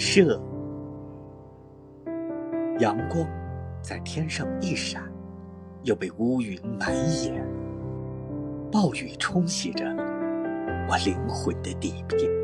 射。阳光在天上一闪，又被乌云满眼。暴雨冲洗着我灵魂的底片。